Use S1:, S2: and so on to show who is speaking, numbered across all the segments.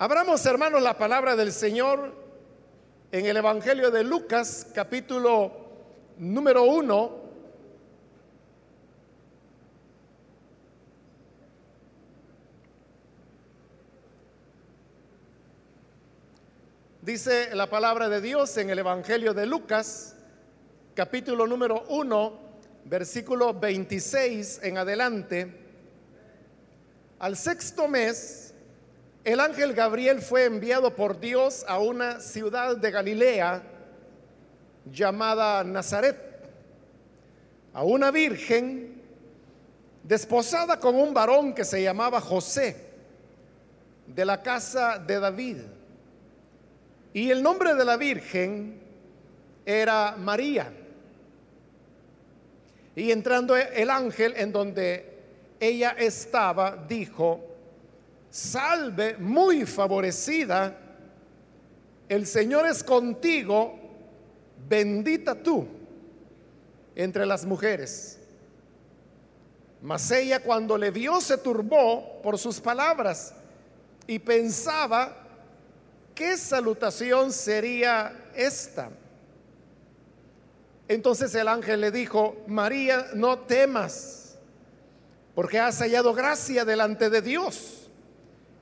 S1: Abramos, hermanos, la palabra del Señor en el Evangelio de Lucas, capítulo número uno. Dice la palabra de Dios en el Evangelio de Lucas, capítulo número uno, versículo 26 en adelante. Al sexto mes, el ángel Gabriel fue enviado por Dios a una ciudad de Galilea llamada Nazaret, a una virgen desposada con un varón que se llamaba José, de la casa de David. Y el nombre de la virgen era María. Y entrando el ángel en donde ella estaba, dijo, salve muy favorecida, el Señor es contigo, bendita tú entre las mujeres. Mas ella cuando le vio se turbó por sus palabras y pensaba, ¿qué salutación sería esta? Entonces el ángel le dijo, María, no temas, porque has hallado gracia delante de Dios.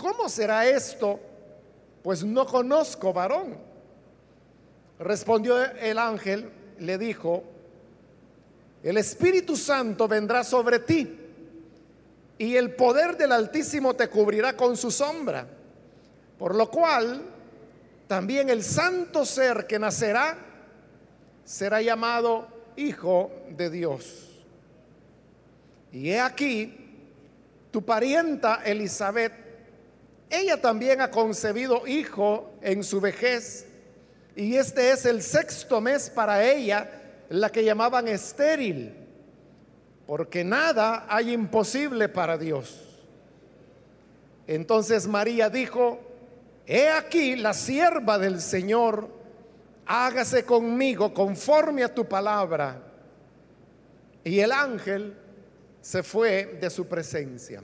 S1: ¿cómo será esto? Pues no conozco varón. Respondió el ángel, le dijo, el Espíritu Santo vendrá sobre ti y el poder del Altísimo te cubrirá con su sombra, por lo cual también el santo ser que nacerá será llamado Hijo de Dios. Y he aquí, tu parienta Elizabeth ella también ha concebido hijo en su vejez y este es el sexto mes para ella, la que llamaban estéril, porque nada hay imposible para Dios. Entonces María dijo, he aquí la sierva del Señor, hágase conmigo conforme a tu palabra. Y el ángel se fue de su presencia.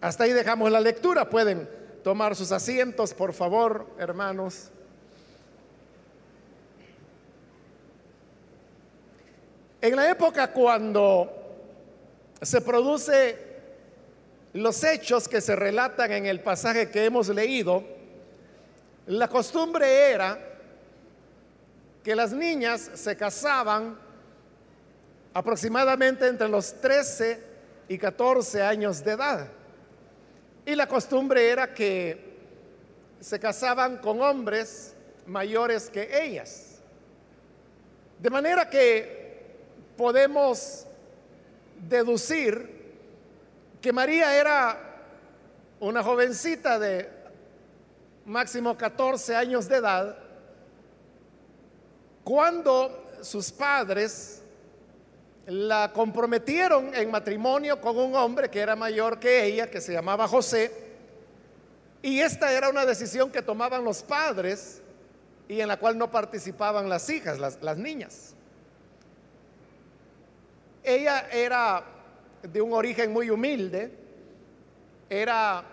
S1: Hasta ahí dejamos la lectura. Pueden tomar sus asientos, por favor, hermanos. En la época cuando se produce los hechos que se relatan en el pasaje que hemos leído, la costumbre era que las niñas se casaban aproximadamente entre los 13 y 14 años de edad. Y la costumbre era que se casaban con hombres mayores que ellas. De manera que podemos deducir que María era una jovencita de máximo 14 años de edad cuando sus padres la comprometieron en matrimonio con un hombre que era mayor que ella, que se llamaba José, y esta era una decisión que tomaban los padres y en la cual no participaban las hijas, las, niñas. Ella era de un origen muy humilde, era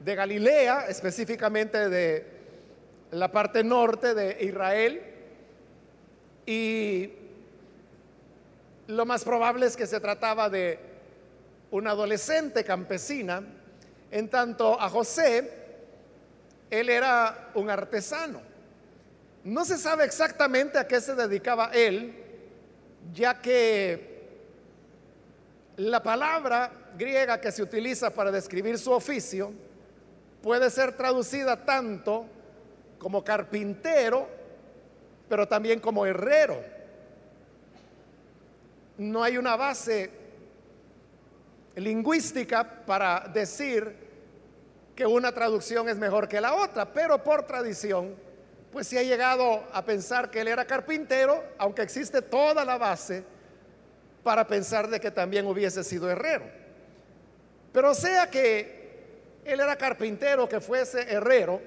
S1: de Galilea, específicamente de la parte norte de Israel, y lo más probable es que se trataba de una adolescente campesina, en tanto a José, él era un artesano. No se sabe exactamente a qué se dedicaba él, ya que la palabra griega que se utiliza para describir su oficio puede ser traducida tanto como carpintero, pero también como herrero no hay una base lingüística para decir que una traducción es mejor que la otra, pero por tradición, pues se ha llegado a pensar que él era carpintero, aunque existe toda la base para pensar de que también hubiese sido herrero. Pero sea que él era carpintero, que fuese herrero,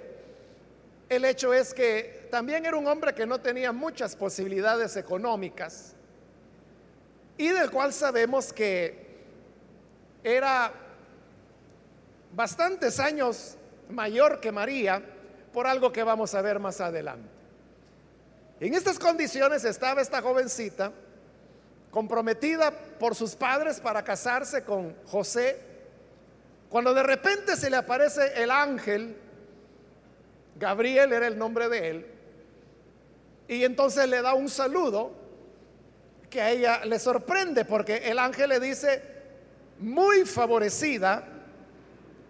S1: el hecho es que también era un hombre que no tenía muchas posibilidades económicas y del cual sabemos que era bastantes años mayor que María, por algo que vamos a ver más adelante. En estas condiciones estaba esta jovencita comprometida por sus padres para casarse con José, cuando de repente se le aparece el ángel, Gabriel era el nombre de él, y entonces le da un saludo que a ella le sorprende porque el ángel le dice, muy favorecida,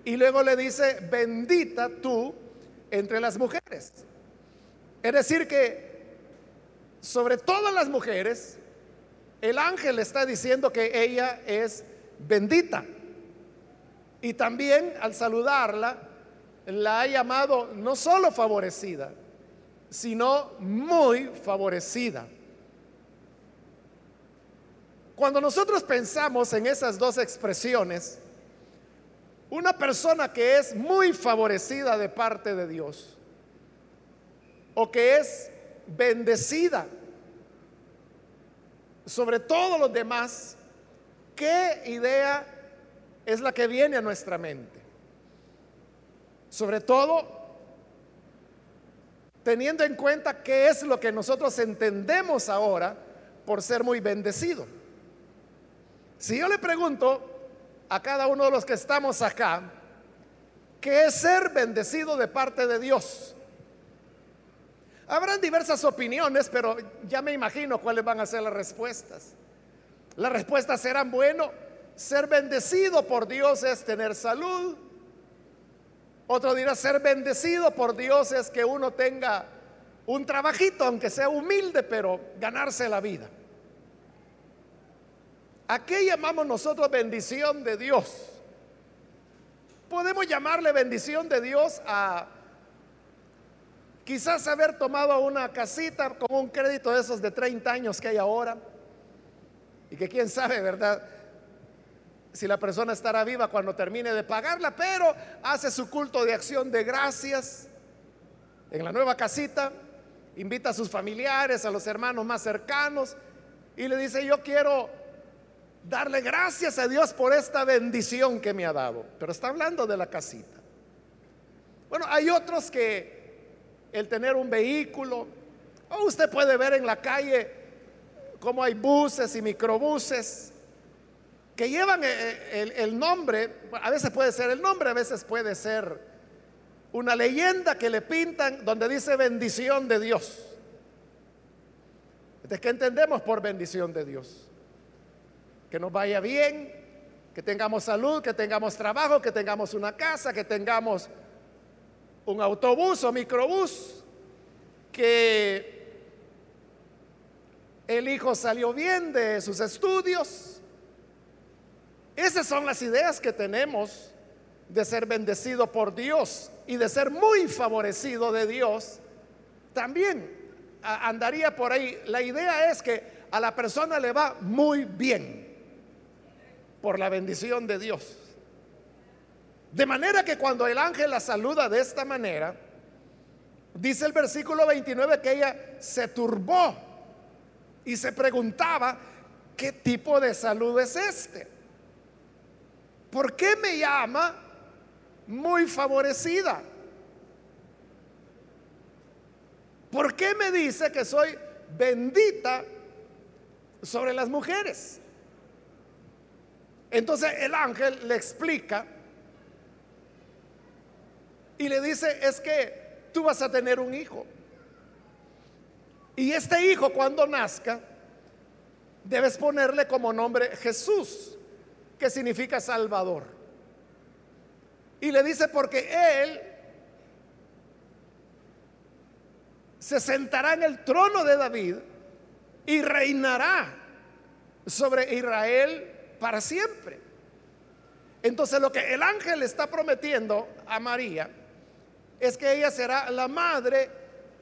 S1: y luego le dice, bendita tú entre las mujeres. Es decir, que sobre todas las mujeres, el ángel está diciendo que ella es bendita. Y también al saludarla, la ha llamado no solo favorecida, sino muy favorecida. Cuando nosotros pensamos en esas dos expresiones, una persona que es muy favorecida de parte de Dios o que es bendecida sobre todos los demás, ¿qué idea es la que viene a nuestra mente? Sobre todo, teniendo en cuenta qué es lo que nosotros entendemos ahora por ser muy bendecido. Si yo le pregunto, a cada uno de los que estamos acá que es ser bendecido de parte de Dios. Habrán diversas opiniones, pero ya me imagino cuáles van a ser las respuestas. Las respuestas serán, bueno, ser bendecido por Dios es tener salud. Otro dirá, ser bendecido por Dios es que uno tenga un trabajito, aunque sea humilde, pero ganarse la vida. ¿A qué llamamos nosotros bendición de Dios? Podemos llamarle bendición de Dios a quizás haber tomado una casita con un crédito de esos de 30 años que hay ahora. Y que quién sabe, ¿verdad? Si la persona estará viva cuando termine de pagarla, pero hace su culto de acción de gracias en la nueva casita, invita a sus familiares, a los hermanos más cercanos y le dice, yo quiero darle gracias a Dios por esta bendición que me ha dado. Pero está hablando de la casita. Bueno, hay otros que el tener un vehículo, o usted puede ver en la calle cómo hay buses y microbuses que llevan eh, eh, el, nombre, a veces puede ser el nombre, a veces puede ser una leyenda que le pintan donde dice bendición de Dios. ¿De qué entendemos por bendición de Dios? Que nos vaya bien, que tengamos salud, que tengamos trabajo, que tengamos una casa, que tengamos un autobús o microbús, que el hijo salió bien de sus estudios. Esas son las ideas que tenemos de ser bendecido por Dios y de ser muy favorecido de Dios. También andaría por ahí. La idea es que a la persona le va muy bien por la bendición de Dios. De manera que cuando el ángel la saluda de esta manera, dice el versículo 29 que ella se turbó y se preguntaba, ¿qué tipo de salud es este? ¿Por qué me llama muy favorecida? ¿Por qué me dice que soy bendita sobre las mujeres? Entonces el ángel le explica y le dice, es que tú vas a tener un hijo. Y este hijo cuando nazca, debes ponerle como nombre Jesús, que significa Salvador. Y le dice, porque él se sentará en el trono de David y reinará sobre Israel para siempre. Entonces lo que el ángel está prometiendo a María es que ella será la madre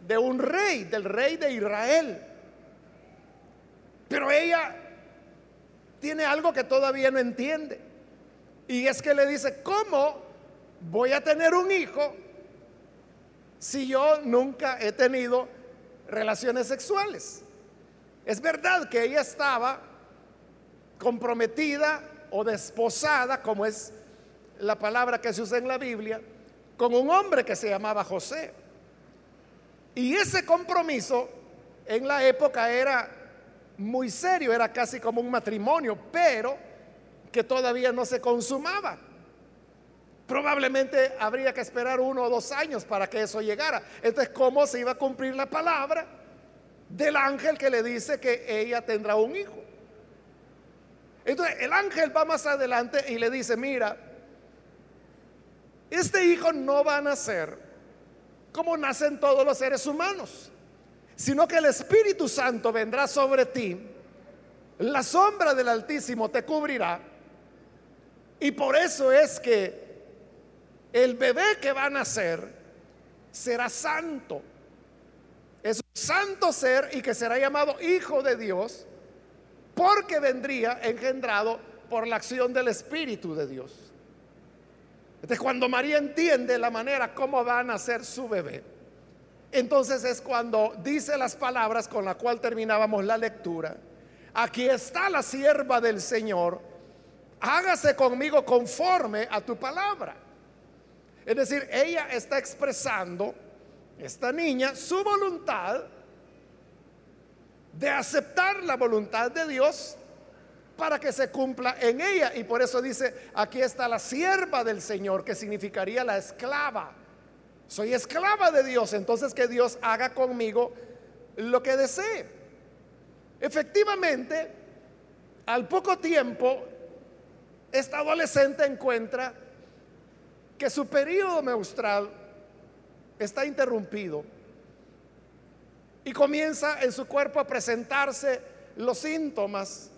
S1: de un rey, del rey de Israel. Pero ella tiene algo que todavía no entiende. Y es que le dice, ¿cómo voy a tener un hijo si yo nunca he tenido relaciones sexuales? Es verdad que ella estaba comprometida o desposada, como es la palabra que se usa en la Biblia, con un hombre que se llamaba José. Y ese compromiso en la época era muy serio, era casi como un matrimonio, pero que todavía no se consumaba. Probablemente habría que esperar uno o dos años para que eso llegara. Entonces, ¿cómo se iba a cumplir la palabra del ángel que le dice que ella tendrá un hijo? Entonces, el ángel va más adelante y le dice, mira, este hijo no va a nacer como nacen todos los seres humanos, sino que el Espíritu Santo vendrá sobre ti, la sombra del Altísimo te cubrirá, y por eso es que el bebé que va a nacer será santo. Es un santo ser y que será llamado Hijo de Dios porque vendría engendrado por la acción del Espíritu de Dios. Entonces cuando María entiende la manera como va a nacer su bebé, entonces es cuando dice las palabras con la cual terminábamos la lectura. Aquí está la sierva del Señor, hágase conmigo conforme a tu palabra. Es decir, ella está expresando, esta niña, su voluntad de aceptar la voluntad de Dios para que se cumpla en ella. Y por eso dice, aquí está la sierva del Señor, que significaría la esclava. Soy esclava de Dios, entonces que Dios haga conmigo lo que desee. Efectivamente, al poco tiempo, esta adolescente encuentra que su periodo menstrual está interrumpido y comienza en su cuerpo a presentarse los síntomas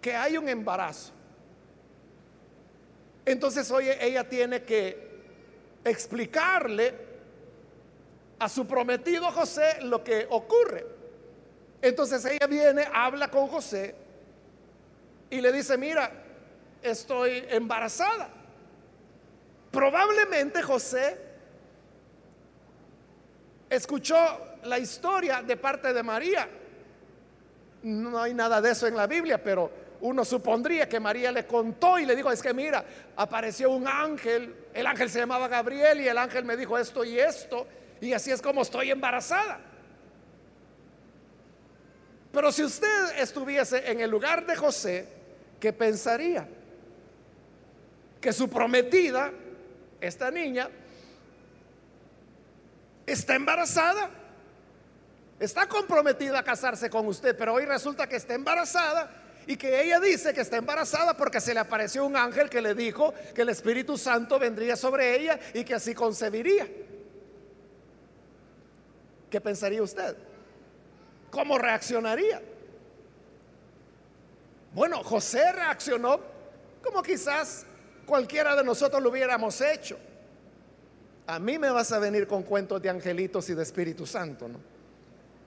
S1: que hay un embarazo. Entonces, oye, ella tiene que explicarle a su prometido José lo que ocurre. Entonces ella viene, habla con José y le dice, mira, estoy embarazada. Probablemente José escuchó la historia de parte de María. No hay nada de eso en la Biblia, pero uno supondría que María le contó y le dijo, es que mira, apareció un ángel, el ángel se llamaba Gabriel y el ángel me dijo esto y esto, y así es como estoy embarazada. Pero si usted estuviese en el lugar de José, ¿qué pensaría? Que su prometida, esta niña, está embarazada está comprometida a casarse con usted, pero hoy resulta que está embarazada y que ella dice que está embarazada porque se le apareció un ángel que le dijo que el Espíritu Santo vendría sobre ella y que así concebiría. ¿Qué pensaría usted? ¿Cómo reaccionaría? Bueno, José reaccionó como quizás cualquiera de nosotros lo hubiéramos hecho. A mí me vas a venir con cuentos de angelitos y de Espíritu Santo, ¿no?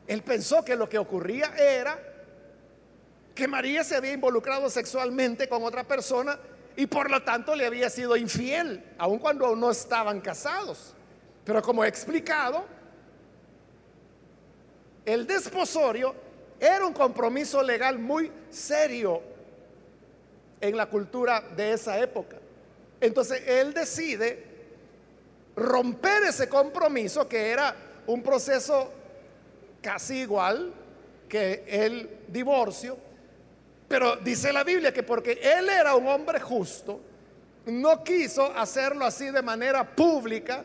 S1: Él pensó que lo que ocurría era que María se había involucrado sexualmente con otra persona y por lo tanto le había sido infiel, aun cuando no estaban casados. Pero como he explicado, el desposorio era un compromiso legal muy serio en la cultura de esa época. Entonces él decide romper ese compromiso que era un proceso casi igual que el divorcio, pero dice la Biblia que porque él era un hombre justo, no quiso hacerlo así de manera pública,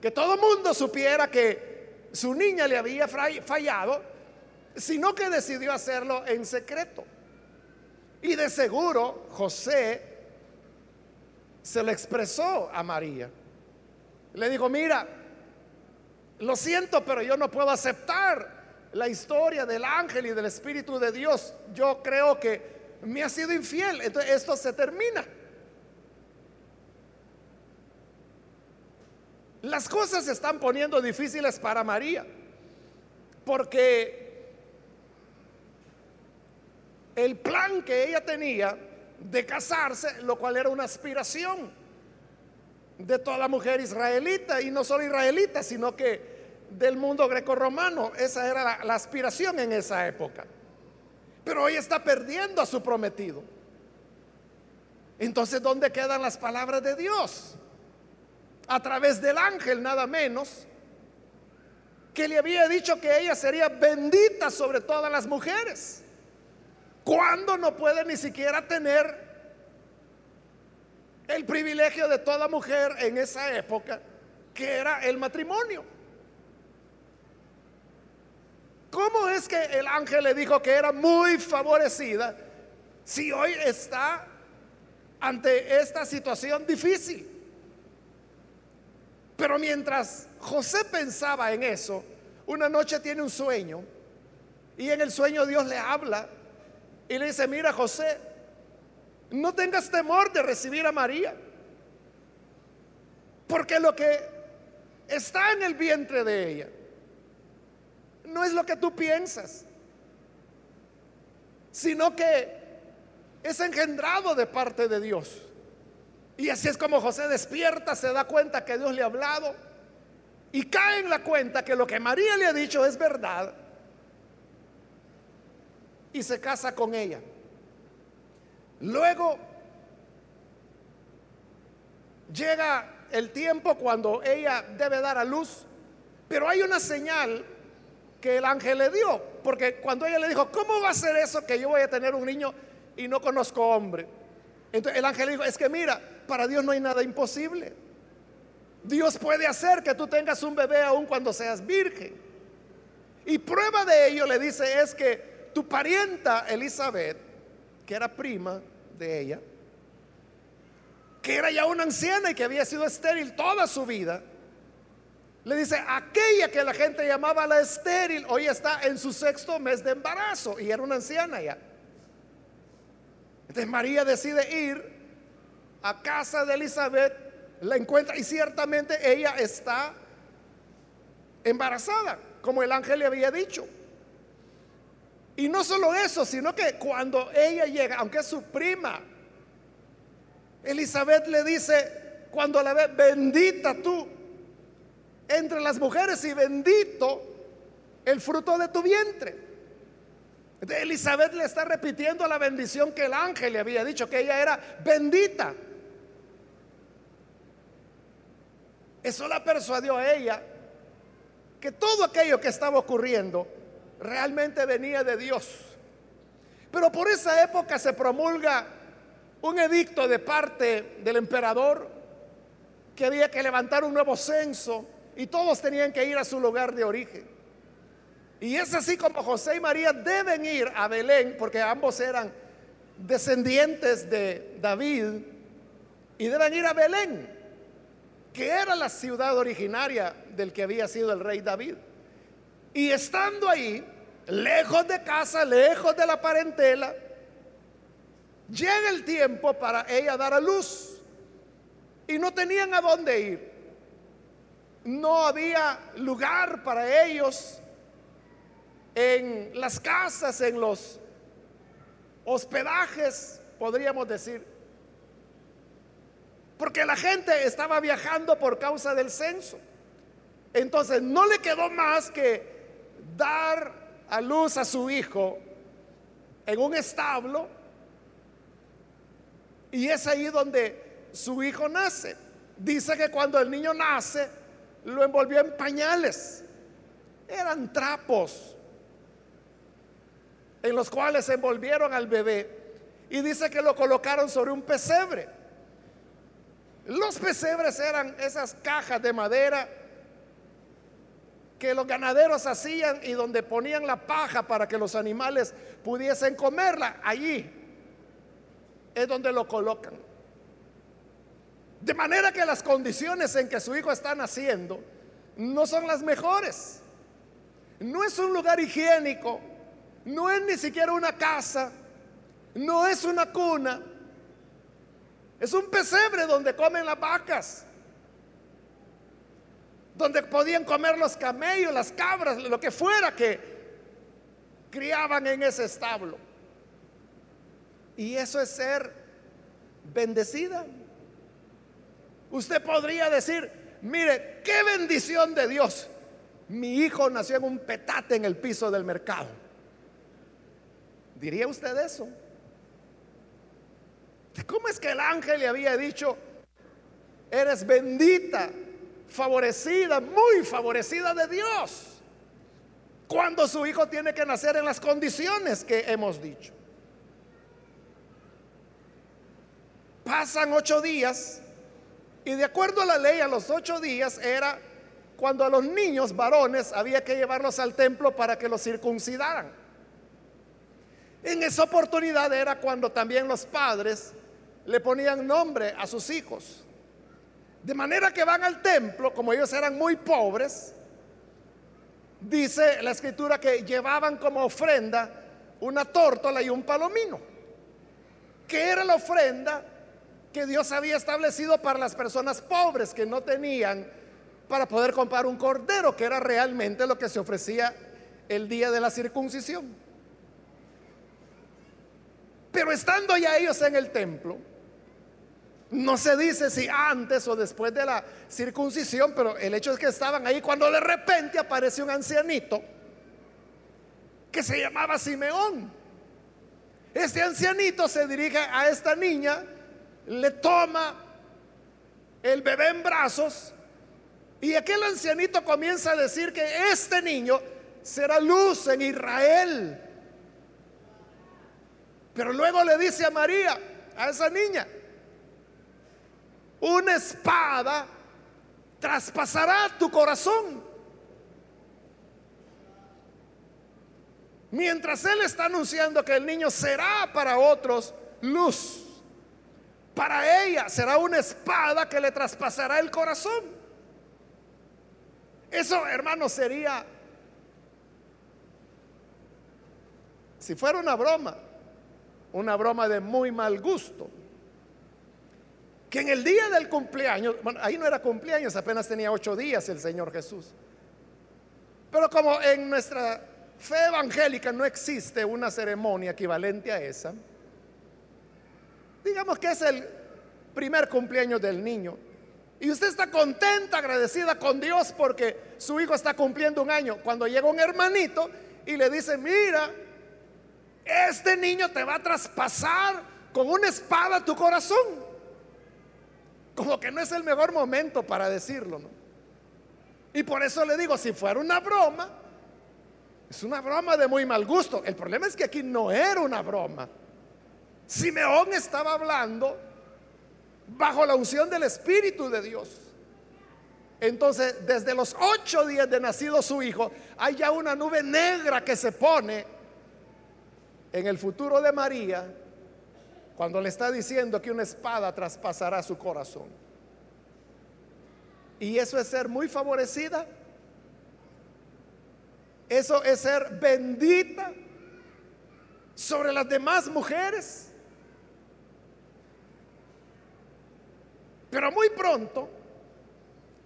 S1: que todo el mundo supiera que su niña le había fallado, sino que decidió hacerlo en secreto. Y de seguro José se lo expresó a María. Le dijo, mira, lo siento, pero yo no puedo aceptar la historia del ángel y del Espíritu de Dios, yo creo que me ha sido infiel. Entonces esto se termina. Las cosas se están poniendo difíciles para María, porque el plan que ella tenía de casarse, lo cual era una aspiración de toda la mujer israelita, y no solo israelita, sino que del mundo greco-romano, esa era la, la aspiración en esa época. Pero hoy está perdiendo a su prometido. Entonces, ¿dónde quedan las palabras de Dios? a través del ángel nada menos, que le había dicho que ella sería bendita sobre todas las mujeres, cuando no puede ni siquiera tener el privilegio de toda mujer en esa época, que era el matrimonio. ¿Cómo es que el ángel le dijo que era muy favorecida si hoy está ante esta situación difícil? Pero mientras José pensaba en eso, una noche tiene un sueño y en el sueño Dios le habla y le dice, mira José, no tengas temor de recibir a María, porque lo que está en el vientre de ella no es lo que tú piensas, sino que es engendrado de parte de Dios. Y así es como José despierta, se da cuenta que Dios le ha hablado y cae en la cuenta que lo que María le ha dicho es verdad y se casa con ella. Luego llega el tiempo cuando ella debe dar a luz, pero hay una señal que el ángel le dio, porque cuando ella le dijo, ¿cómo va a ser eso que yo voy a tener un niño y no conozco hombre? Entonces el ángel dijo, es que mira, para Dios no hay nada imposible. Dios puede hacer que tú tengas un bebé aún cuando seas virgen. Y prueba de ello le dice es que tu parienta Elizabeth, que era prima de ella, que era ya una anciana y que había sido estéril toda su vida, le dice, aquella que la gente llamaba la estéril, hoy está en su sexto mes de embarazo y era una anciana ya. Entonces María decide ir a casa de Elizabeth, la encuentra y ciertamente ella está embarazada, como el ángel le había dicho. Y no solo eso, sino que cuando ella llega, aunque es su prima, Elizabeth le dice, cuando la ve, bendita tú entre las mujeres y bendito el fruto de tu vientre. Elizabeth le está repitiendo la bendición que el ángel le había dicho, que ella era bendita. Eso la persuadió a ella que todo aquello que estaba ocurriendo realmente venía de Dios. Pero por esa época se promulga un edicto de parte del emperador que había que levantar un nuevo censo y todos tenían que ir a su lugar de origen. Y es así como José y María deben ir a Belén, porque ambos eran descendientes de David, y deben ir a Belén, que era la ciudad originaria del que había sido el rey David. Y estando ahí, lejos de casa, lejos de la parentela, llega el tiempo para ella dar a luz. Y no tenían a dónde ir. No había lugar para ellos en las casas, en los hospedajes, podríamos decir. Porque la gente estaba viajando por causa del censo. Entonces no le quedó más que dar a luz a su hijo en un establo. Y es ahí donde su hijo nace. Dice que cuando el niño nace, lo envolvió en pañales. Eran trapos en los cuales envolvieron al bebé y dice que lo colocaron sobre un pesebre. Los pesebres eran esas cajas de madera que los ganaderos hacían y donde ponían la paja para que los animales pudiesen comerla. Allí es donde lo colocan. De manera que las condiciones en que su hijo está naciendo no son las mejores. No es un lugar higiénico, no es ni siquiera una casa, no es una cuna, es un pesebre donde comen las vacas. donde podían comer los camellos, las cabras, lo que fuera que criaban en ese establo. Y eso es ser bendecida. Usted podría decir, mire, qué bendición de Dios. Mi hijo nació en un petate en el piso del mercado. ¿Diría usted eso? ¿Cómo es que el ángel le había dicho, eres bendita, favorecida, muy favorecida de Dios? Cuando su hijo tiene que nacer en las condiciones que hemos dicho. Pasan ocho días y de acuerdo a la ley a los ocho días era cuando a los niños varones había que llevarlos al templo para que los circuncidaran. En esa oportunidad era cuando también los padres le ponían nombre a sus hijos. De manera que van al templo, como ellos eran muy pobres, dice la escritura que llevaban como ofrenda una tórtola y un palomino, que era la ofrenda que Dios había establecido para las personas pobres que no tenían para poder comprar un cordero, que era realmente lo que se ofrecía el día de la circuncisión. Pero estando ya ellos en el templo, no se dice si antes o después de la circuncisión, pero el hecho es que estaban ahí cuando de repente aparece un ancianito que se llamaba Simeón. Este ancianito se dirige a esta niña, le toma el bebé en brazos y aquel ancianito comienza a decir que este niño será luz en Israel. Pero luego le dice a María, a esa niña, una espada traspasará tu corazón. Mientras él está anunciando que el niño será para otros luz, para ella será una espada que le traspasará el corazón. Eso, hermano, sería, si fuera una broma, una broma de muy mal gusto que en el día del cumpleaños, bueno, ahí no era cumpleaños, apenas tenía ocho días el Señor Jesús. Pero como en nuestra fe evangélica no existe una ceremonia equivalente a esa, digamos que es el primer cumpleaños del niño. Y usted está contenta, agradecida con Dios porque su hijo está cumpliendo un año. Cuando llega un hermanito y le dice, mira, este niño te va a traspasar con una espada tu corazón como que no es el mejor momento para decirlo. Y por eso le digo, si fuera una broma, es una broma de muy mal gusto. El problema es que aquí no era una broma. Simeón estaba hablando bajo la unción del Espíritu de Dios. Entonces, desde los ocho días de nacido su hijo, hay ya una nube negra que se pone en el futuro de María cuando le está diciendo que una espada traspasará su corazón. Y eso es ser muy favorecida. Eso es ser bendita sobre las demás mujeres. Pero muy pronto,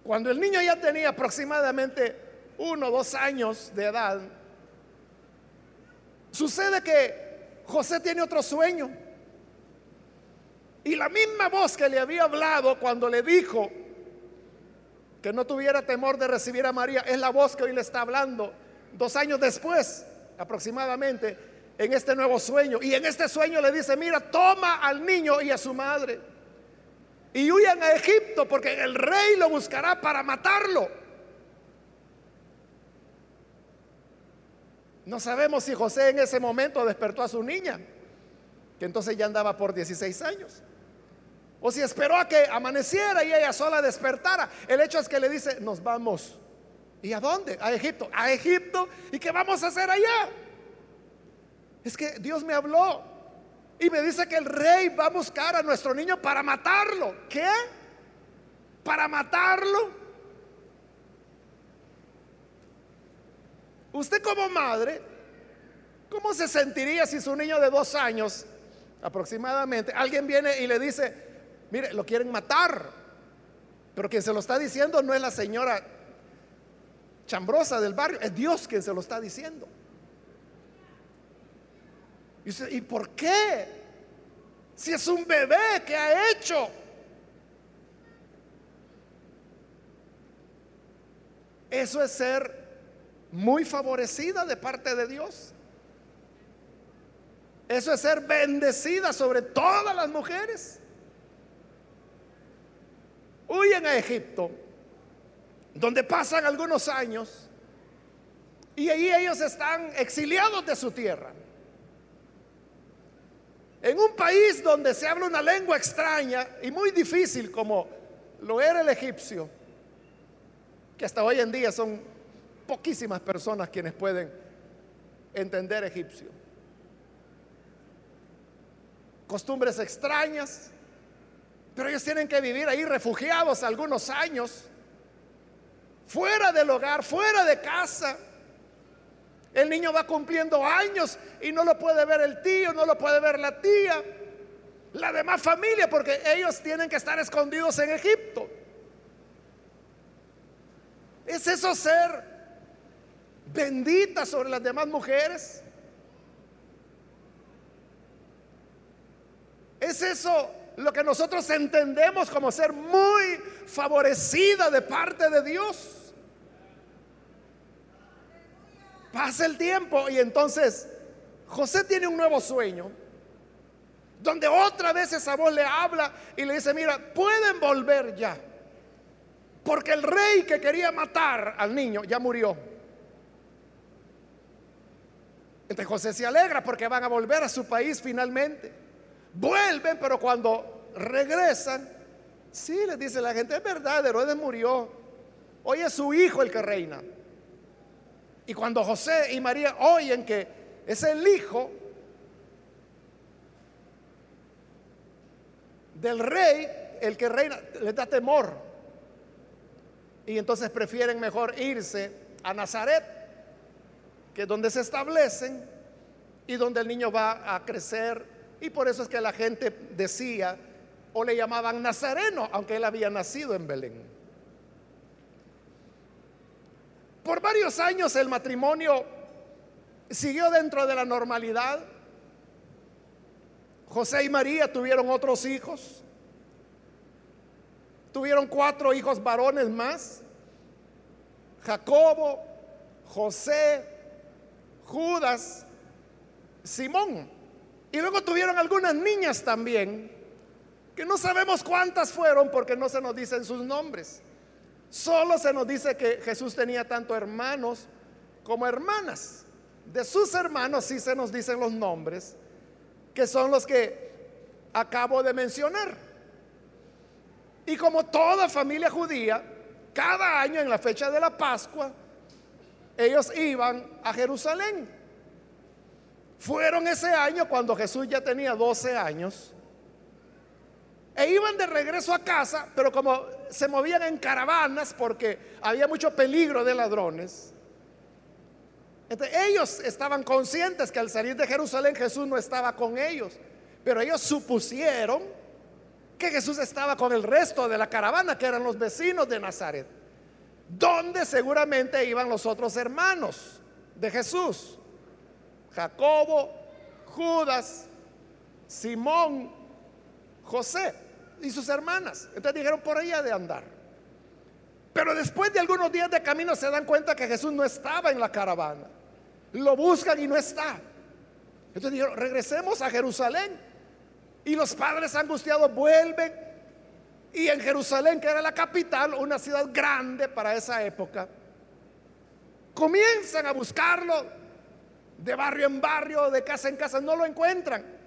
S1: cuando el niño ya tenía aproximadamente uno o dos años de edad, sucede que José tiene otro sueño. Y la misma voz que le había hablado cuando le dijo que no tuviera temor de recibir a María, es la voz que hoy le está hablando dos años después aproximadamente en este nuevo sueño. Y en este sueño le dice, mira, toma al niño y a su madre y huyan a Egipto porque el rey lo buscará para matarlo. No sabemos si José en ese momento despertó a su niña, que entonces ya andaba por 16 años. O si esperó a que amaneciera y ella sola despertara. El hecho es que le dice, nos vamos. ¿Y a dónde? A Egipto. A Egipto. ¿Y qué vamos a hacer allá? Es que Dios me habló y me dice que el rey va a buscar a nuestro niño para matarlo. ¿Qué? ¿Para matarlo? Usted como madre, ¿cómo se sentiría si su niño de dos años aproximadamente, alguien viene y le dice, Mire, lo quieren matar. Pero quien se lo está diciendo no es la señora chambrosa del barrio, es Dios quien se lo está diciendo. Y, ¿y por qué? Si es un bebé que ha hecho. Eso es ser muy favorecida de parte de Dios. Eso es ser bendecida sobre todas las mujeres. Huyen a Egipto, donde pasan algunos años, y ahí ellos están exiliados de su tierra. En un país donde se habla una lengua extraña y muy difícil como lo era el egipcio, que hasta hoy en día son poquísimas personas quienes pueden entender egipcio costumbres extrañas, pero ellos tienen que vivir ahí refugiados algunos años, fuera del hogar, fuera de casa. El niño va cumpliendo años y no lo puede ver el tío, no lo puede ver la tía, la demás familia, porque ellos tienen que estar escondidos en Egipto. ¿Es eso ser bendita sobre las demás mujeres? ¿Es eso lo que nosotros entendemos como ser muy favorecida de parte de Dios? Pasa el tiempo y entonces José tiene un nuevo sueño, donde otra vez esa voz le habla y le dice, mira, pueden volver ya, porque el rey que quería matar al niño ya murió. Entonces José se alegra porque van a volver a su país finalmente. Vuelven, pero cuando regresan, sí, les dice la gente, es verdad, Herodes murió. Hoy es su hijo el que reina. Y cuando José y María oyen que es el hijo del rey, el que reina, les da temor. Y entonces prefieren mejor irse a Nazaret, que es donde se establecen y donde el niño va a crecer y por eso es que la gente decía o le llamaban Nazareno, aunque él había nacido en Belén. Por varios años el matrimonio siguió dentro de la normalidad. José y María tuvieron otros hijos. Tuvieron cuatro hijos varones más. Jacobo, José, Judas, Simón. Y luego tuvieron algunas niñas también, que no sabemos cuántas fueron porque no se nos dicen sus nombres. Solo se nos dice que Jesús tenía tanto hermanos como hermanas. De sus hermanos sí se nos dicen los nombres, que son los que acabo de mencionar. Y como toda familia judía, cada año en la fecha de la Pascua, ellos iban a Jerusalén fueron ese año cuando Jesús ya tenía 12 años. E iban de regreso a casa, pero como se movían en caravanas porque había mucho peligro de ladrones. Entonces, ellos estaban conscientes que al salir de Jerusalén Jesús no estaba con ellos, pero ellos supusieron que Jesús estaba con el resto de la caravana, que eran los vecinos de Nazaret, donde seguramente iban los otros hermanos de Jesús. Jacobo, Judas, Simón, José y sus hermanas. Entonces dijeron, por ahí de andar. Pero después de algunos días de camino se dan cuenta que Jesús no estaba en la caravana. Lo buscan y no está. Entonces dijeron, regresemos a Jerusalén. Y los padres angustiados vuelven. Y en Jerusalén, que era la capital, una ciudad grande para esa época, comienzan a buscarlo de barrio en barrio, de casa en casa, no lo encuentran.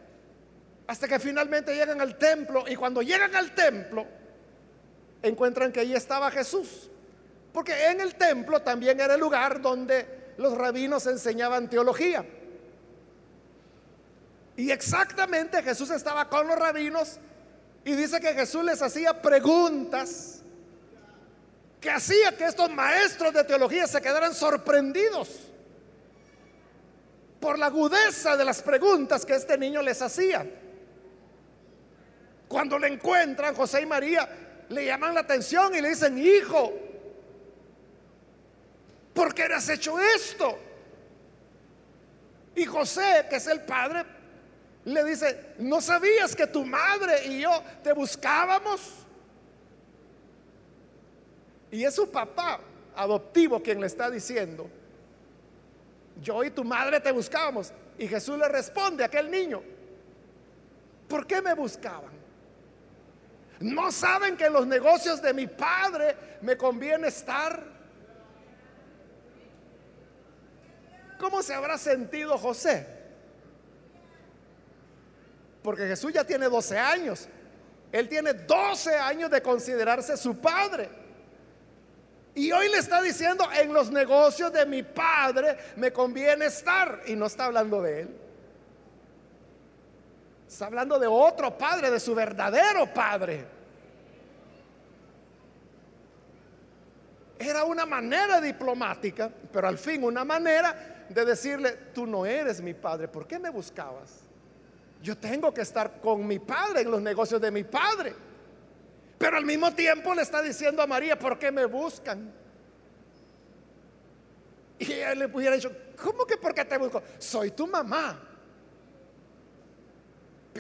S1: Hasta que finalmente llegan al templo y cuando llegan al templo, encuentran que allí estaba Jesús. Porque en el templo también era el lugar donde los rabinos enseñaban teología. Y exactamente Jesús estaba con los rabinos y dice que Jesús les hacía preguntas que hacía que estos maestros de teología se quedaran sorprendidos por la agudeza de las preguntas que este niño les hacía. Cuando le encuentran, José y María le llaman la atención y le dicen, hijo, ¿por qué has hecho esto? Y José, que es el padre, le dice, ¿no sabías que tu madre y yo te buscábamos? Y es su papá adoptivo quien le está diciendo, yo y tu madre te buscábamos. Y Jesús le responde a aquel niño, ¿por qué me buscaban? ¿No saben que en los negocios de mi padre me conviene estar? ¿Cómo se habrá sentido José? Porque Jesús ya tiene 12 años. Él tiene 12 años de considerarse su padre. Y hoy le está diciendo, en los negocios de mi padre me conviene estar. Y no está hablando de él. Está hablando de otro padre, de su verdadero padre. Era una manera diplomática, pero al fin una manera de decirle, tú no eres mi padre, ¿por qué me buscabas? Yo tengo que estar con mi padre en los negocios de mi padre. Pero al mismo tiempo le está diciendo a María, ¿por qué me buscan? Y ella le hubiera dicho, ¿cómo que por qué te busco? Soy tu mamá.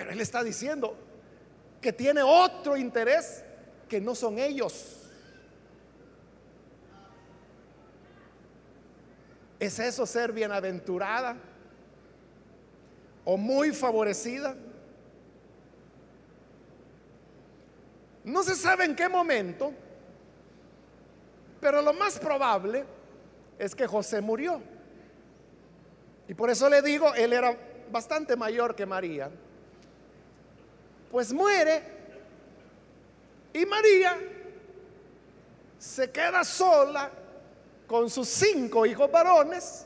S1: Pero él está diciendo que tiene otro interés que no son ellos. ¿Es eso ser bienaventurada o muy favorecida? No se sabe en qué momento, pero lo más probable es que José murió. Y por eso le digo, él era bastante mayor que María. Pues muere y María se queda sola con sus cinco hijos varones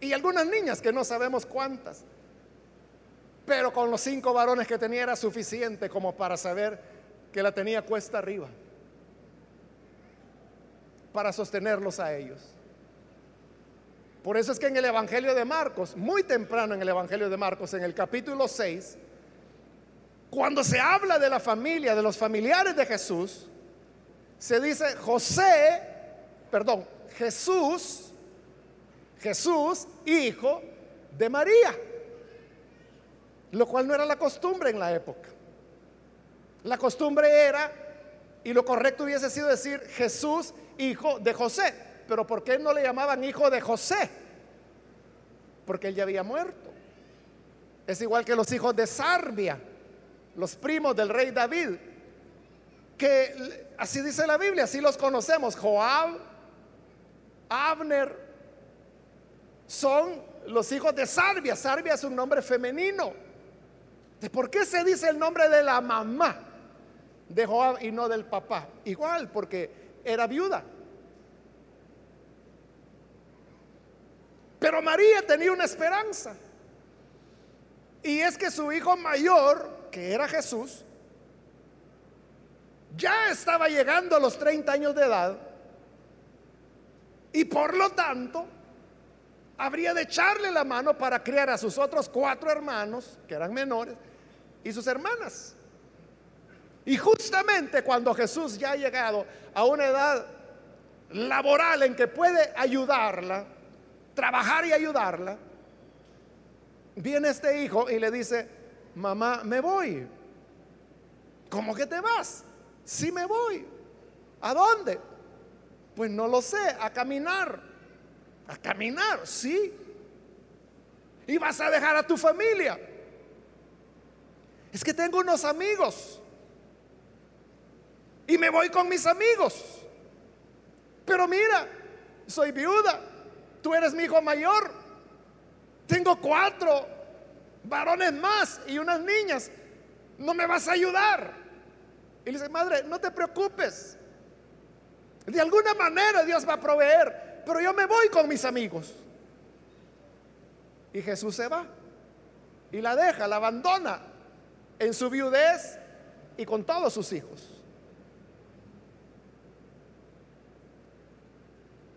S1: y algunas niñas que no sabemos cuántas. Pero con los cinco varones que tenía era suficiente como para saber que la tenía cuesta arriba para sostenerlos a ellos. Por eso es que en el Evangelio de Marcos, muy temprano en el Evangelio de Marcos, en el capítulo 6, cuando se habla de la familia, de los familiares de Jesús, se dice José, perdón, Jesús, Jesús, hijo de María, lo cual no era la costumbre en la época. La costumbre era, y lo correcto hubiese sido decir Jesús, hijo de José. Pero ¿por qué no le llamaban hijo de José? Porque él ya había muerto. Es igual que los hijos de Sarbia, los primos del rey David, que así dice la Biblia, así los conocemos. Joab, Abner, son los hijos de Sarbia. Sarbia es un nombre femenino. ¿De por qué se dice el nombre de la mamá? de Joab y no del papá. Igual, porque era viuda. Pero María tenía una esperanza. Y es que su hijo mayor, que era Jesús, ya estaba llegando a los 30 años de edad. Y por lo tanto, habría de echarle la mano para criar a sus otros cuatro hermanos, que eran menores, y sus hermanas. Y justamente cuando Jesús ya ha llegado a una edad laboral en que puede ayudarla, trabajar y ayudarla, viene este hijo y le dice, mamá, me voy. ¿Cómo que te vas? Sí me voy. ¿A dónde? Pues no lo sé, a caminar. A caminar, sí. Y vas a dejar a tu familia. Es que tengo unos amigos y me voy con mis amigos. Pero mira, soy viuda, tú eres mi hijo mayor, tengo cuatro varones más y unas niñas, no me vas a ayudar. Y le dice, madre, no te preocupes, de alguna manera Dios va a proveer, pero yo me voy con mis amigos. Y Jesús se va y la deja, la abandona en su viudez y con todos sus hijos.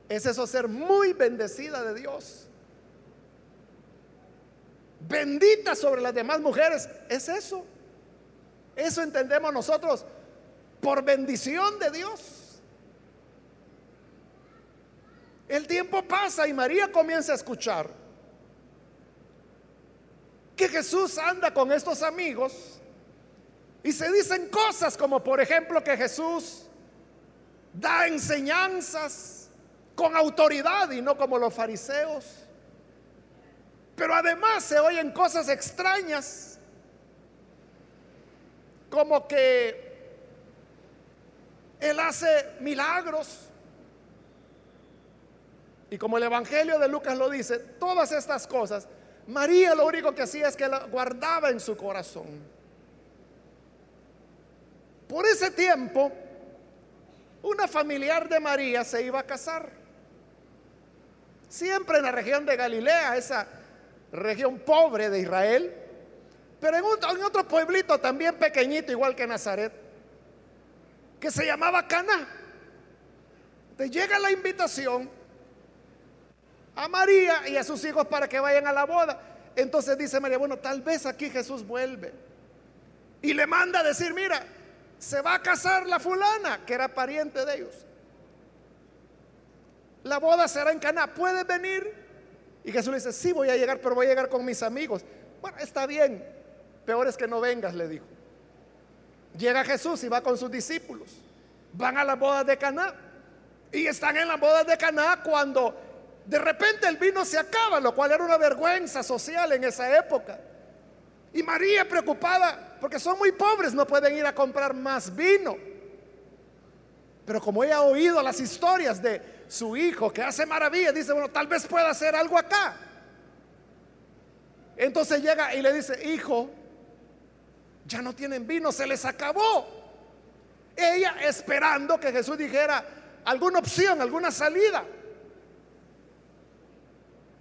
S1: Es eso ser muy bendecida de Dios. Bendita sobre las demás mujeres. Es eso. Eso entendemos nosotros por bendición de Dios. El tiempo pasa y María comienza a escuchar que Jesús anda con estos amigos y se dicen cosas como por ejemplo que Jesús da enseñanzas con autoridad y no como los fariseos. Pero además se oyen cosas extrañas, como que Él hace milagros. Y como el Evangelio de Lucas lo dice, todas estas cosas, María lo único que hacía es que la guardaba en su corazón. Por ese tiempo, una familiar de María se iba a casar. Siempre en la región de Galilea, esa región pobre de Israel, pero en, otro pueblito también pequeñito, igual que Nazaret, que se llamaba Caná. Te llega la invitación a María y a sus hijos para que vayan a la boda. Entonces dice María, bueno, tal vez aquí Jesús vuelve. Y le manda a decir, mira, se va a casar la fulana, que era pariente de ellos. La boda será en Caná, ¿puedes venir? Y Jesús le dice, sí voy a llegar, pero voy a llegar con mis amigos. Bueno, está bien, peor es que no vengas, le dijo. Llega Jesús y va con sus discípulos. Van a la boda de Caná. Y están en la boda de Caná cuando de repente el vino se acaba, lo cual era una vergüenza social en esa época. Y María preocupada, porque son muy pobres, no pueden ir a comprar más vino. Pero como ella ha oído las historias de su hijo que hace maravillas, dice, bueno, tal vez pueda hacer algo acá. Entonces llega y le dice, hijo, ya no tienen vino, se les acabó. Ella esperando que Jesús dijera alguna opción, alguna salida.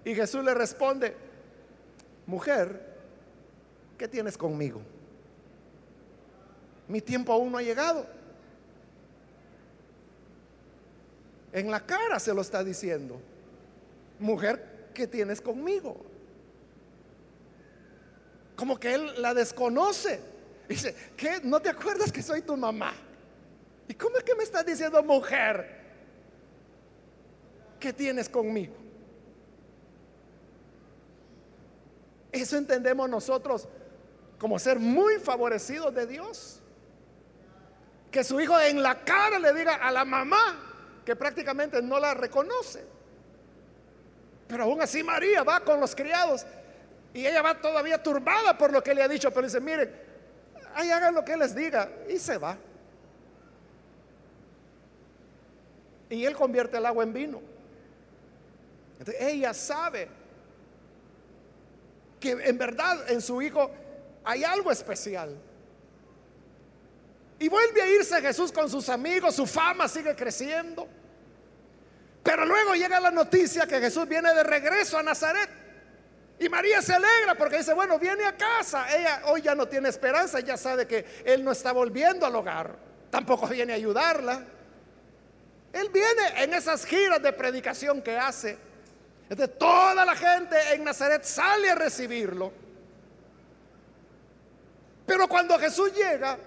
S1: Y Jesús le responde, mujer, ¿qué tienes conmigo? Mi tiempo aún no ha llegado. En la cara se lo está diciendo. Mujer, ¿qué tienes conmigo? Como que él la desconoce. Dice, ¿qué? ¿No te acuerdas que soy tu mamá? ¿Y cómo es que me estás diciendo, mujer, ¿qué tienes conmigo? Eso entendemos nosotros como ser muy favorecidos de Dios. Que su hijo en la cara le diga a la mamá que prácticamente no la reconoce. Pero aún así María va con los criados y ella va todavía turbada por lo que le ha dicho, pero dice, miren, ahí hagan lo que les diga y se va. Y él convierte el agua en vino. ella sabe que en verdad en su hijo hay algo especial. Y vuelve a irse Jesús con sus amigos, su fama sigue creciendo. Pero luego llega la noticia que Jesús viene de regreso a Nazaret. Y María se alegra porque dice, bueno, viene a casa. Ella hoy ya no tiene esperanza, ya sabe que él no está volviendo al hogar. Tampoco viene a ayudarla. Él viene en esas giras de predicación que hace. De toda la gente en Nazaret sale a recibirlo. Pero cuando Jesús llega,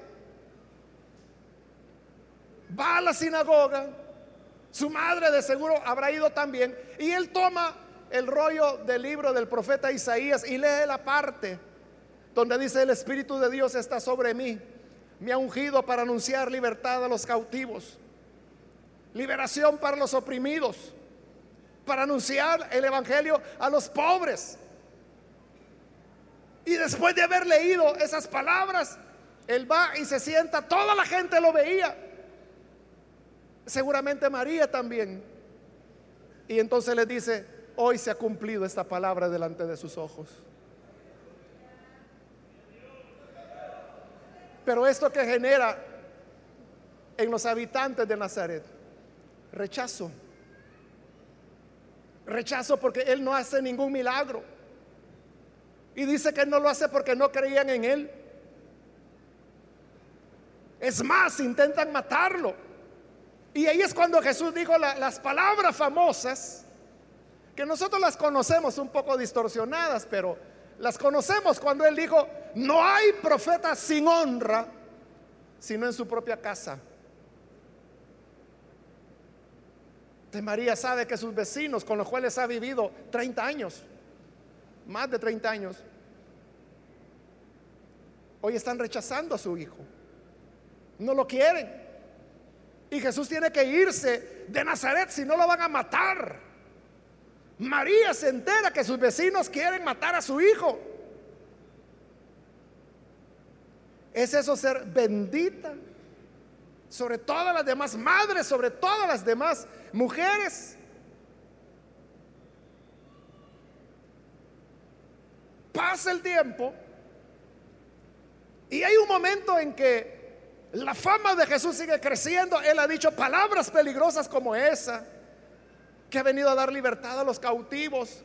S1: va a la sinagoga, su madre de seguro habrá ido también, y él toma el rollo del libro del profeta Isaías y lee la parte donde dice, el Espíritu de Dios está sobre mí, me ha ungido para anunciar libertad a los cautivos, liberación para los oprimidos, para anunciar el Evangelio a los pobres y después de haber leído esas palabras, él va y se sienta, toda la gente lo veía. Seguramente María también. Y entonces le dice, hoy se ha cumplido esta palabra delante de sus ojos. Pero esto que genera en los habitantes de Nazaret, rechazo. Rechazo porque Él no hace ningún milagro. Y dice que no lo hace porque no creían en él. Es más, intentan matarlo. Y ahí es cuando Jesús dijo las palabras famosas, que nosotros las conocemos un poco distorsionadas, pero las conocemos cuando él dijo, no hay profeta sin honra, sino en su propia casa. María sabe que sus vecinos con los cuales ha vivido 30 años, más de 30 años, hoy están rechazando a su hijo. No lo quieren. Y Jesús tiene que irse de Nazaret si no lo van a matar. María se entera que sus vecinos quieren matar a su hijo. ¿Es eso ser bendita? Sobre todas las demás madres, sobre todas las demás mujeres. Pasa el tiempo y hay un momento en que la fama de Jesús sigue creciendo. Él ha dicho palabras peligrosas como esa, que ha venido a dar libertad a los cautivos,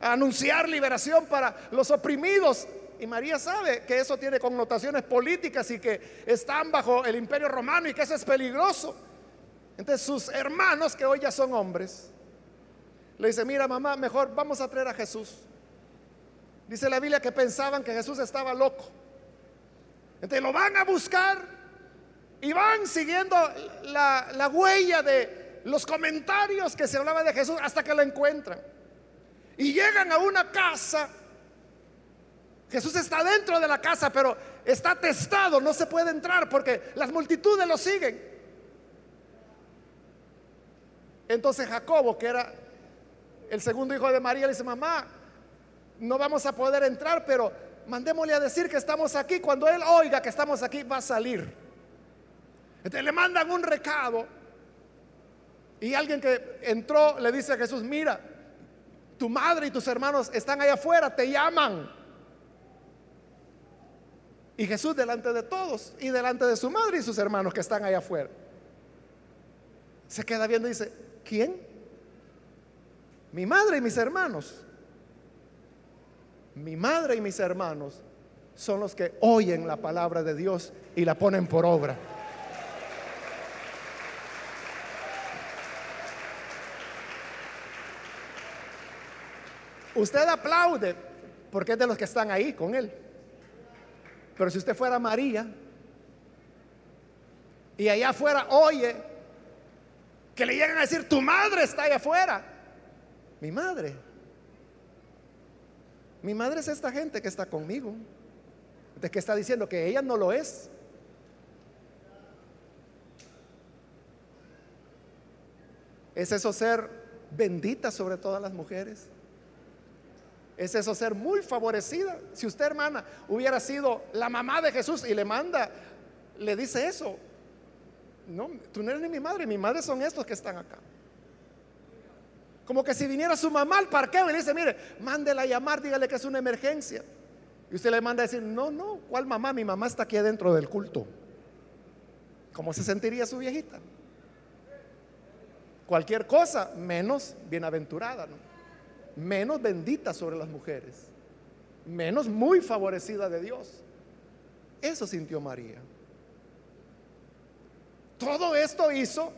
S1: a anunciar liberación para los oprimidos. Y María sabe que eso tiene connotaciones políticas y que están bajo el imperio romano y que eso es peligroso. Entonces sus hermanos, que hoy ya son hombres, le dice, mira mamá, mejor vamos a traer a Jesús. Dice la Biblia que pensaban que Jesús estaba loco. Entonces lo van a buscar y van siguiendo la, huella de los comentarios que se hablaba de Jesús hasta que lo encuentran. Y llegan a una casa. Jesús está dentro de la casa, pero está testado, no se puede entrar porque las multitudes lo siguen. Entonces Jacobo, que era el segundo hijo de María, le dice, mamá, no vamos a poder entrar, pero mandémosle a decir que estamos aquí. Cuando él oiga que estamos aquí, va a salir. Entonces le mandan un recado. Y alguien que entró le dice a Jesús, mira, tu madre y tus hermanos están allá afuera, te llaman. Y Jesús delante de todos y delante de su madre y sus hermanos que están allá afuera. Se queda viendo y dice, ¿quién? Mi madre y mis hermanos mi madre y mis hermanos son los que oyen la palabra de Dios y la ponen por obra. Usted aplaude porque es de los que están ahí con él. Pero si usted fuera María y allá afuera oye que le llegan a decir, tu madre está allá afuera. Mi madre. Mi madre es esta gente que está conmigo, de que está diciendo que ella no lo es. ¿Es eso ser bendita sobre todas las mujeres? ¿Es eso ser muy favorecida? Si usted, hermana, hubiera sido la mamá de Jesús y le manda, le dice eso. No, tú no eres ni mi madre, mi madre son estos que están acá. Como que si viniera su mamá al parqueo y le dice, mire, mándela a llamar, dígale que es una emergencia. Y usted le manda a decir, no, no, ¿cuál mamá? Mi mamá está aquí adentro del culto. ¿Cómo se sentiría su viejita? Cualquier cosa menos bienaventurada, ¿no? menos bendita sobre las mujeres, menos muy favorecida de Dios. Eso sintió María. Todo esto hizo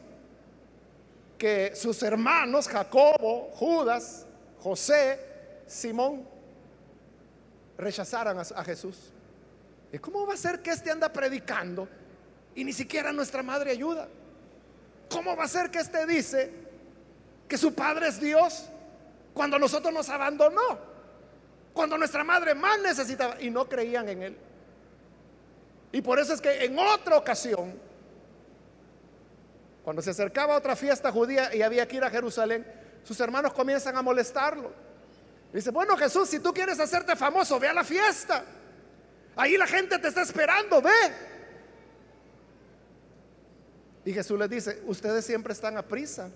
S1: que sus hermanos, Jacobo, Judas, José, Simón, rechazaran a, Jesús. ¿Y cómo va a ser que este anda predicando y ni siquiera nuestra madre ayuda? ¿Cómo va a ser que este dice que su padre es Dios cuando nosotros nos abandonó? Cuando nuestra madre más necesitaba y no creían en él. Y por eso es que en otra ocasión cuando se acercaba a otra fiesta judía y había que ir a Jerusalén, sus hermanos comienzan a molestarlo. Dice, bueno Jesús, si tú quieres hacerte famoso, ve a la fiesta. Ahí la gente te está esperando, ve. Y Jesús les dice, ustedes siempre están a prisa.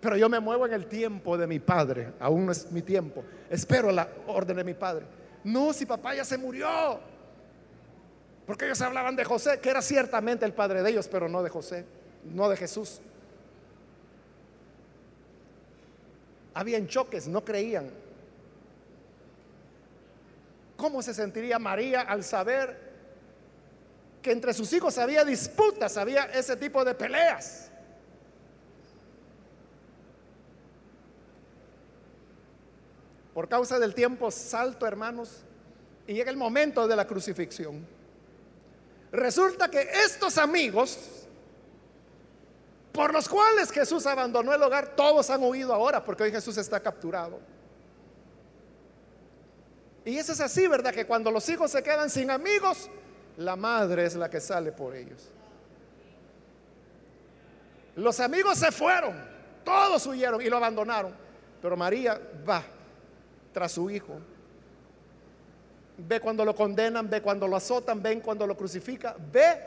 S1: Pero yo me muevo en el tiempo de mi padre, aún no es mi tiempo. Espero la orden de mi padre. No, si papá ya se murió. Porque ellos hablaban de José, que era ciertamente el padre de ellos, pero no de José, no de Jesús. Habían choques, no creían. ¿Cómo se sentiría María al saber que entre sus hijos había disputas, había ese tipo de peleas? Por causa del tiempo salto, hermanos, y llega el momento de la crucifixión. Resulta que estos amigos por los cuales Jesús abandonó el hogar, todos han huido ahora porque hoy Jesús está capturado. Y eso es así, ¿verdad? Que cuando los hijos se quedan sin amigos, la madre es la que sale por ellos. Los amigos se fueron, todos huyeron y lo abandonaron. Pero María va tras su hijo. Ve cuando lo condenan, ve cuando lo azotan, ve cuando lo crucifican, ve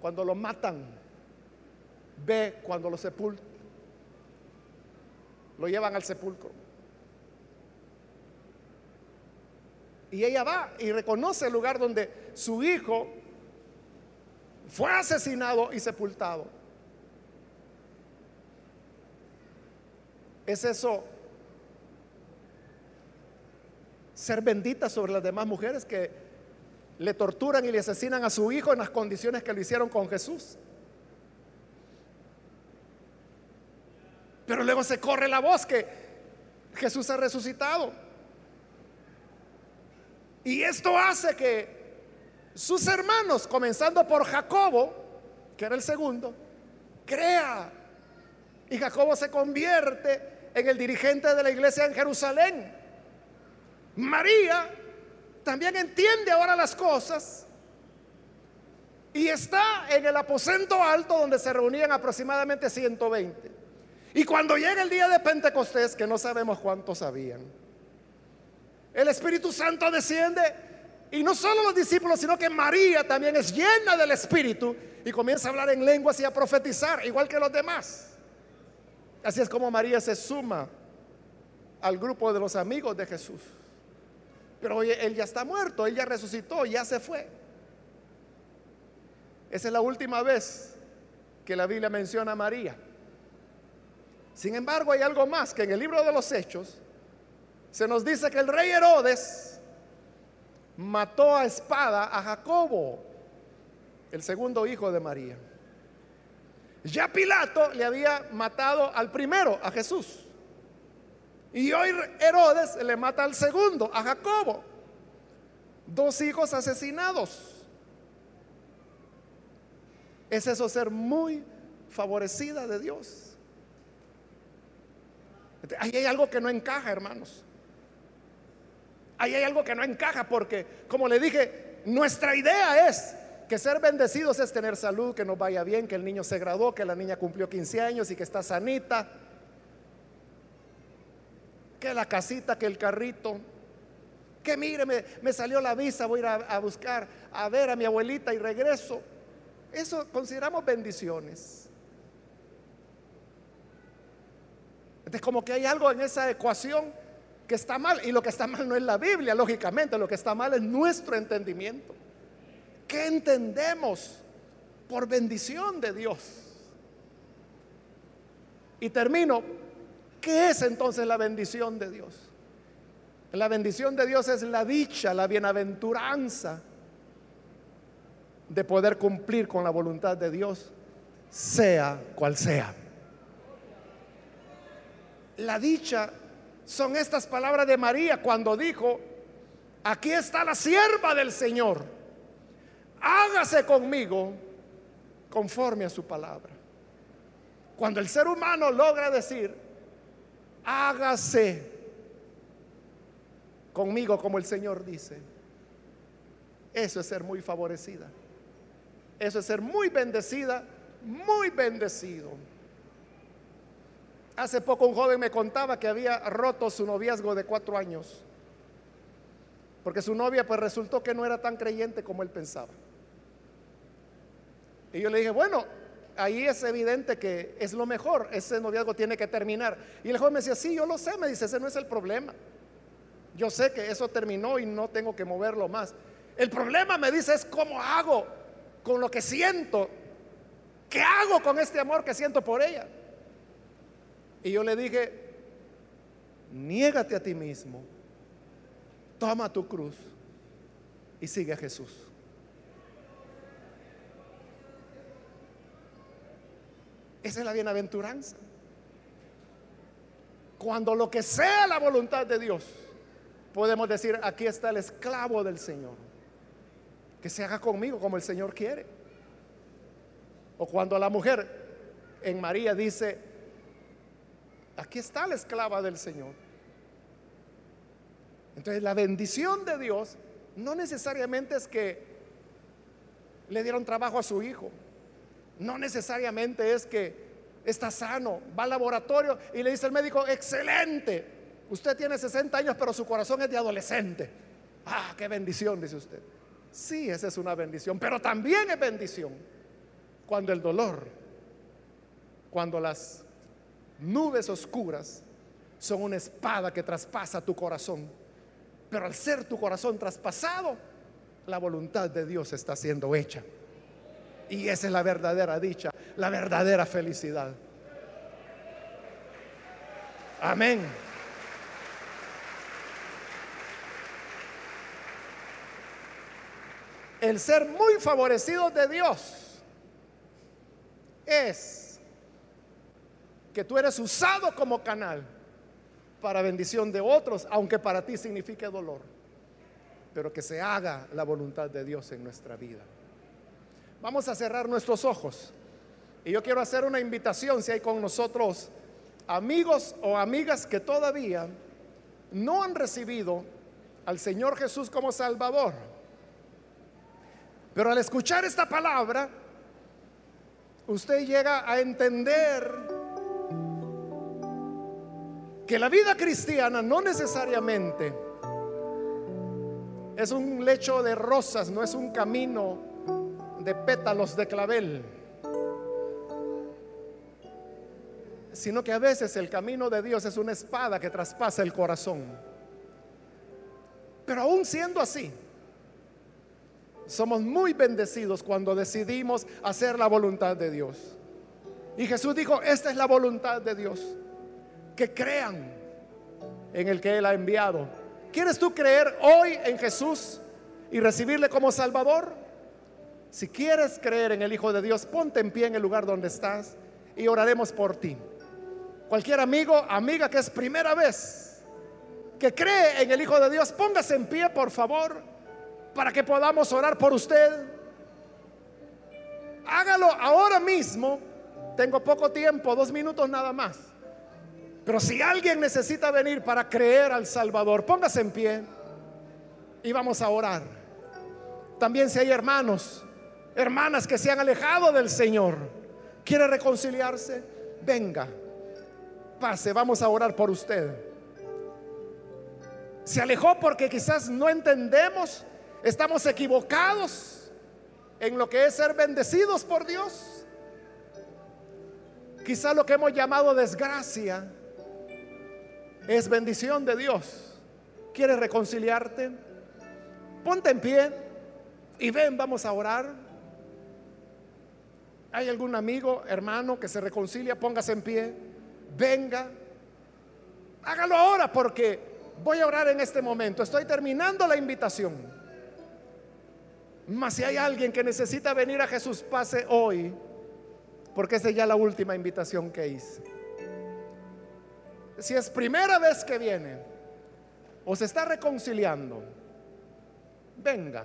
S1: cuando lo matan, ve cuando lo sepultan. Lo llevan al sepulcro. Y ella va y reconoce el lugar donde su hijo fue asesinado y sepultado. ¿Es eso ser bendita sobre las demás mujeres que le torturan y le asesinan a su hijo en las condiciones que lo hicieron con Jesús? Pero luego se corre la voz que Jesús ha resucitado. Y esto hace que sus hermanos, comenzando por Jacobo, que era el segundo, crea. Y Jacobo se convierte en el dirigente de la iglesia en Jerusalén. María también entiende ahora las cosas y está en el aposento alto donde se reunían aproximadamente 120. Y cuando llega el día de Pentecostés, que no sabemos cuántos sabían, el Espíritu Santo desciende y no solo los discípulos, sino que María también es llena del Espíritu y comienza a hablar en lenguas y a profetizar, igual que los demás. Así es como María se suma al grupo de los amigos de Jesús. Pero hoy él ya está muerto, él ya resucitó, ya se fue. Esa es la última vez que la Biblia menciona a María. Sin embargo, hay algo más que en el libro de los Hechos se nos dice que el rey Herodes mató a espada a Jacobo, el segundo hijo de María. Ya Pilato le había matado al primero, a Jesús. Y hoy Herodes le mata al segundo, a Jacobo. Dos hijos asesinados. Es eso ser muy favorecida de Dios. Ahí hay algo que no encaja, hermanos. Ahí hay algo que no encaja porque, como le dije, nuestra idea es que ser bendecidos es tener salud, que nos vaya bien, que el niño se graduó, que la niña cumplió 15 años y que está sanita que la casita, que el carrito, que mire, me, salió la visa, voy a ir a, buscar, a ver a mi abuelita y regreso. Eso consideramos bendiciones. Entonces, como que hay algo en esa ecuación que está mal. Y lo que está mal no es la Biblia, lógicamente, lo que está mal es nuestro entendimiento. ¿Qué entendemos por bendición de Dios? Y termino ¿Qué es entonces la bendición de Dios? La bendición de Dios es la dicha, la bienaventuranza de poder cumplir con la voluntad de Dios, sea cual sea. La dicha son estas palabras de María cuando dijo, aquí está la sierva del Señor, hágase conmigo conforme a su palabra. Cuando el ser humano logra decir, hágase conmigo como el Señor dice. Eso es ser muy favorecida. Eso es ser muy bendecida, muy bendecido. Hace poco un joven me contaba que había roto su noviazgo de cuatro años. Porque su novia pues resultó que no era tan creyente como él pensaba. Y yo le dije, bueno, ahí es evidente que es lo mejor, ese noviazgo tiene que terminar. Y el joven me decía, sí, yo lo sé, me dice, ese no es el problema. Yo sé que eso terminó y no tengo que moverlo más. El problema, me dice, es cómo hago con lo que siento. ¿Qué hago con este amor que siento por ella? Y yo le dije, niégate a ti mismo, toma tu cruz y sigue a Jesús. Esa es la bienaventuranza. Cuando lo que sea la voluntad de Dios, podemos decir, aquí está el esclavo del Señor. Que se haga conmigo como el Señor quiere. O cuando la mujer en María dice, aquí está la esclava del Señor. Entonces la bendición de Dios no necesariamente es que le dieron trabajo a su hijo. No necesariamente es que está sano, va al laboratorio y le dice el médico, excelente, usted tiene 60 años pero su corazón es de adolescente. Ah, qué bendición, dice usted. Sí, esa es una bendición, pero también es bendición cuando el dolor, cuando las nubes oscuras son una espada que traspasa tu corazón. Pero al ser tu corazón traspasado, la voluntad de Dios está siendo hecha. Y esa es la verdadera dicha, la verdadera felicidad. Amén. El ser muy favorecido de Dios es que tú eres usado como canal para bendición de otros, aunque para ti signifique dolor, pero que se haga la voluntad de Dios en nuestra vida. Vamos a cerrar nuestros ojos. Y yo quiero hacer una invitación si hay con nosotros amigos o amigas que todavía no han recibido al Señor Jesús como Salvador. Pero al escuchar esta palabra, usted llega a entender que la vida cristiana no necesariamente es un lecho de rosas, no es un camino de pétalos de clavel, sino que a veces el camino de Dios es una espada que traspasa el corazón. Pero aún siendo así, somos muy bendecidos cuando decidimos hacer la voluntad de Dios. Y Jesús dijo, esta es la voluntad de Dios, que crean en el que Él ha enviado. ¿Quieres tú creer hoy en Jesús y recibirle como Salvador? Si quieres creer en el Hijo de Dios, ponte en pie en el lugar donde estás y oraremos por ti. Cualquier amigo, amiga que es primera vez que cree en el Hijo de Dios, póngase en pie, por favor, para que podamos orar por usted. Hágalo ahora mismo. Tengo poco tiempo, dos minutos nada más. Pero si alguien necesita venir para creer al Salvador, póngase en pie y vamos a orar. También si hay hermanos hermanas que se han alejado del Señor, quiere reconciliarse, venga, pase, vamos a orar por usted. Se alejó porque quizás no entendemos, estamos equivocados en lo que es ser bendecidos por Dios. Quizás lo que hemos llamado desgracia es bendición de Dios. ¿Quieres reconciliarte? Ponte en pie y ven, vamos a orar. ¿Hay algún amigo, hermano que se reconcilia? Póngase en pie. Venga. Hágalo ahora porque voy a orar en este momento. Estoy terminando la invitación. Mas si hay alguien que necesita venir a Jesús, pase hoy. Porque esa es ya la última invitación que hice. Si es primera vez que viene o se está reconciliando, venga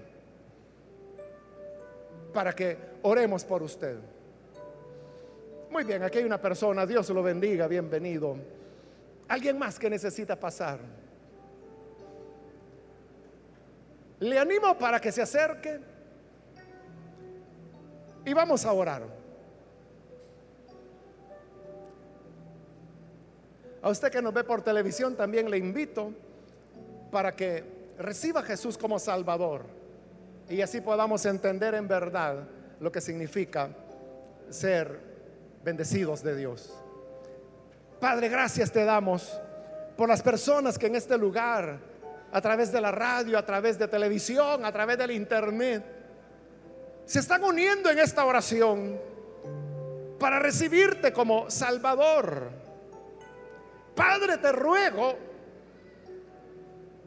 S1: para que oremos por usted. Muy bien, aquí hay una persona, Dios lo bendiga, bienvenido. Alguien más que necesita pasar. Le animo para que se acerque y vamos a orar. A usted que nos ve por televisión también le invito para que reciba a Jesús como Salvador y así podamos entender en verdad lo que significa ser bendecidos de Dios. Padre, gracias te damos por las personas que en este lugar, a través de la radio, a través de televisión, a través del internet, se están uniendo en esta oración para recibirte como Salvador. Padre, te ruego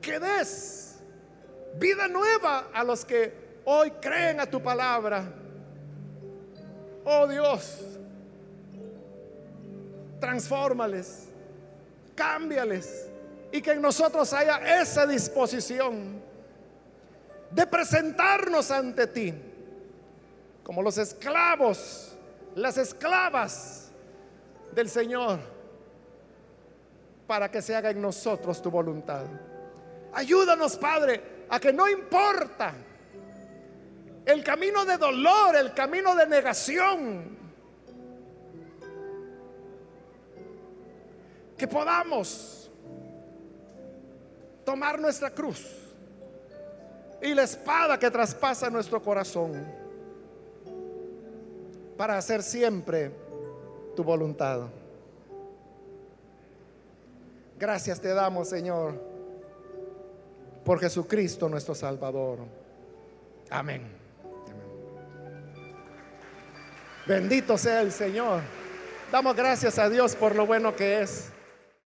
S1: que des vida nueva a los que hoy creen a tu palabra. Oh Dios, transfórmales, cámbiales y que en nosotros haya esa disposición de presentarnos ante ti como los esclavos, las esclavas del Señor para que se haga en nosotros tu voluntad. Ayúdanos, Padre, a que no importa el camino de dolor, el camino de negación, que podamos tomar nuestra cruz y la espada que traspasa nuestro corazón para hacer siempre tu voluntad. Gracias te damos, Señor, por Jesucristo nuestro Salvador. Amén. Bendito sea el Señor. Damos gracias a Dios por lo bueno que es.